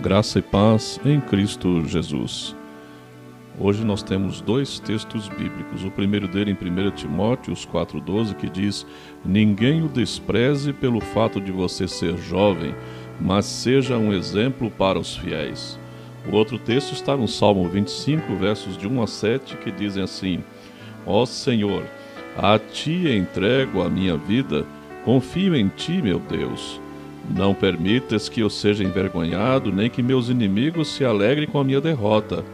Graça e paz em Cristo Jesus. Hoje nós temos dois textos bíblicos. O primeiro dele em 1 Timóteo 4,12, que diz: Ninguém o despreze pelo fato de você ser jovem, mas seja um exemplo para os fiéis. O outro texto está no Salmo 25, versos de 1 a 7, que dizem assim: Ó Senhor, a ti entrego a minha vida, confio em ti, meu Deus. Não permitas que eu seja envergonhado, nem que meus inimigos se alegrem com a minha derrota.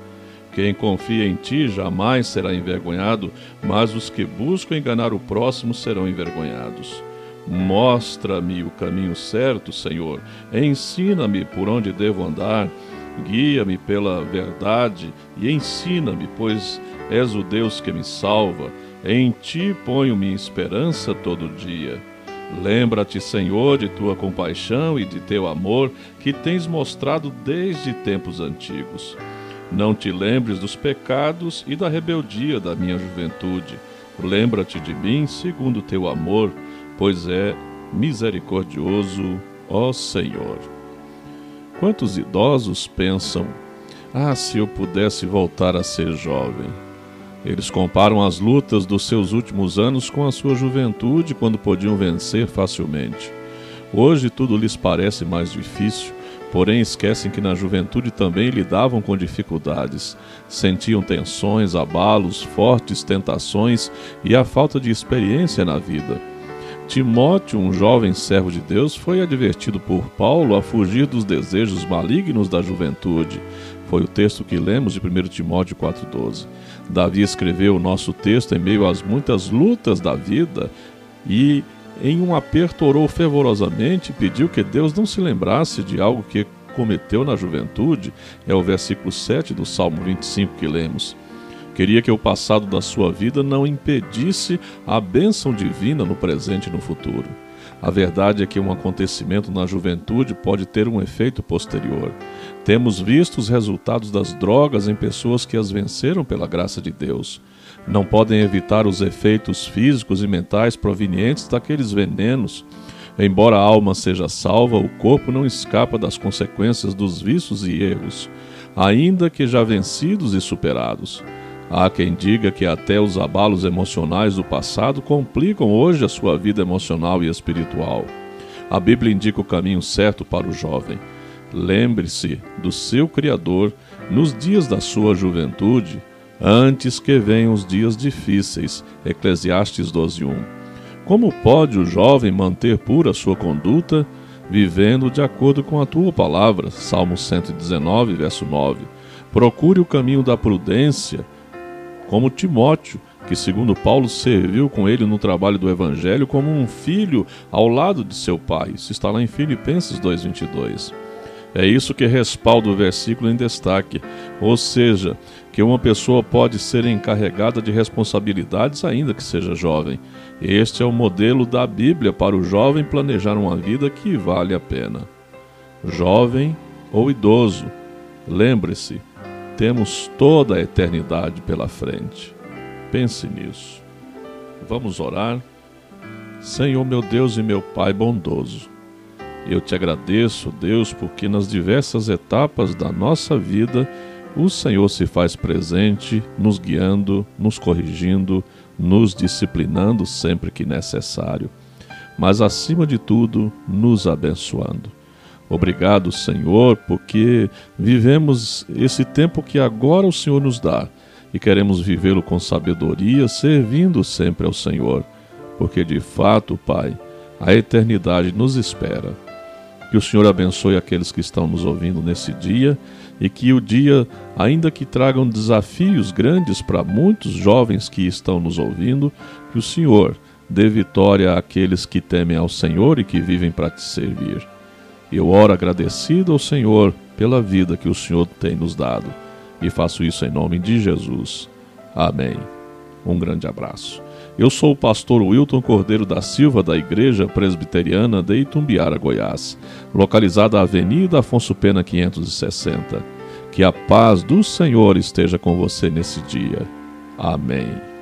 Quem confia em ti jamais será envergonhado, mas os que buscam enganar o próximo serão envergonhados. Mostra-me o caminho certo, Senhor. Ensina-me por onde devo andar. Guia-me pela verdade e ensina-me, pois és o Deus que me salva. Em ti ponho minha esperança todo dia. Lembra-te, Senhor, de tua compaixão e de teu amor que tens mostrado desde tempos antigos. Não te lembres dos pecados e da rebeldia da minha juventude. Lembra-te de mim segundo teu amor, pois é misericordioso, ó Senhor. Quantos idosos pensam: Ah, se eu pudesse voltar a ser jovem! Eles comparam as lutas dos seus últimos anos com a sua juventude, quando podiam vencer facilmente. Hoje tudo lhes parece mais difícil, porém esquecem que na juventude também lidavam com dificuldades, sentiam tensões, abalos, fortes tentações e a falta de experiência na vida. Timóteo, um jovem servo de Deus, foi advertido por Paulo a fugir dos desejos malignos da juventude. Foi o texto que lemos de 1 Timóteo 4,12. Davi escreveu o nosso texto em meio às muitas lutas da vida e, em um aperto, orou fervorosamente e pediu que Deus não se lembrasse de algo que cometeu na juventude. É o versículo 7 do Salmo 25 que lemos. Queria que o passado da sua vida não impedisse a bênção divina no presente e no futuro. A verdade é que um acontecimento na juventude pode ter um efeito posterior. Temos visto os resultados das drogas em pessoas que as venceram pela graça de Deus. Não podem evitar os efeitos físicos e mentais provenientes daqueles venenos. Embora a alma seja salva, o corpo não escapa das consequências dos vícios e erros, ainda que já vencidos e superados. Há quem diga que até os abalos emocionais do passado complicam hoje a sua vida emocional e espiritual. A Bíblia indica o caminho certo para o jovem. Lembre-se do seu Criador nos dias da sua juventude, antes que venham os dias difíceis. Eclesiastes 12:1. Como pode o jovem manter pura sua conduta, vivendo de acordo com a tua palavra? Salmo 119, verso 9. Procure o caminho da prudência como Timóteo, que, segundo Paulo, serviu com ele no trabalho do Evangelho como um filho ao lado de seu pai. Isso está lá em Filipenses 2,22. É isso que respalda o versículo em destaque, ou seja, que uma pessoa pode ser encarregada de responsabilidades ainda que seja jovem. Este é o modelo da Bíblia para o jovem planejar uma vida que vale a pena. Jovem ou idoso, lembre-se, temos toda a eternidade pela frente. Pense nisso. Vamos orar. Senhor, meu Deus e meu Pai bondoso, eu te agradeço, Deus, porque nas diversas etapas da nossa vida o Senhor se faz presente, nos guiando, nos corrigindo, nos disciplinando sempre que necessário, mas acima de tudo, nos abençoando. Obrigado, Senhor, porque vivemos esse tempo que agora o Senhor nos dá e queremos vivê-lo com sabedoria, servindo sempre ao Senhor, porque de fato, Pai, a eternidade nos espera. Que o Senhor abençoe aqueles que estão nos ouvindo nesse dia e que o dia, ainda que tragam desafios grandes para muitos jovens que estão nos ouvindo, que o Senhor dê vitória àqueles que temem ao Senhor e que vivem para te servir. Eu oro agradecido ao Senhor pela vida que o Senhor tem nos dado e faço isso em nome de Jesus. Amém. Um grande abraço. Eu sou o pastor Wilton Cordeiro da Silva, da Igreja Presbiteriana de Itumbiara, Goiás, localizada na Avenida Afonso Pena 560. Que a paz do Senhor esteja com você nesse dia. Amém.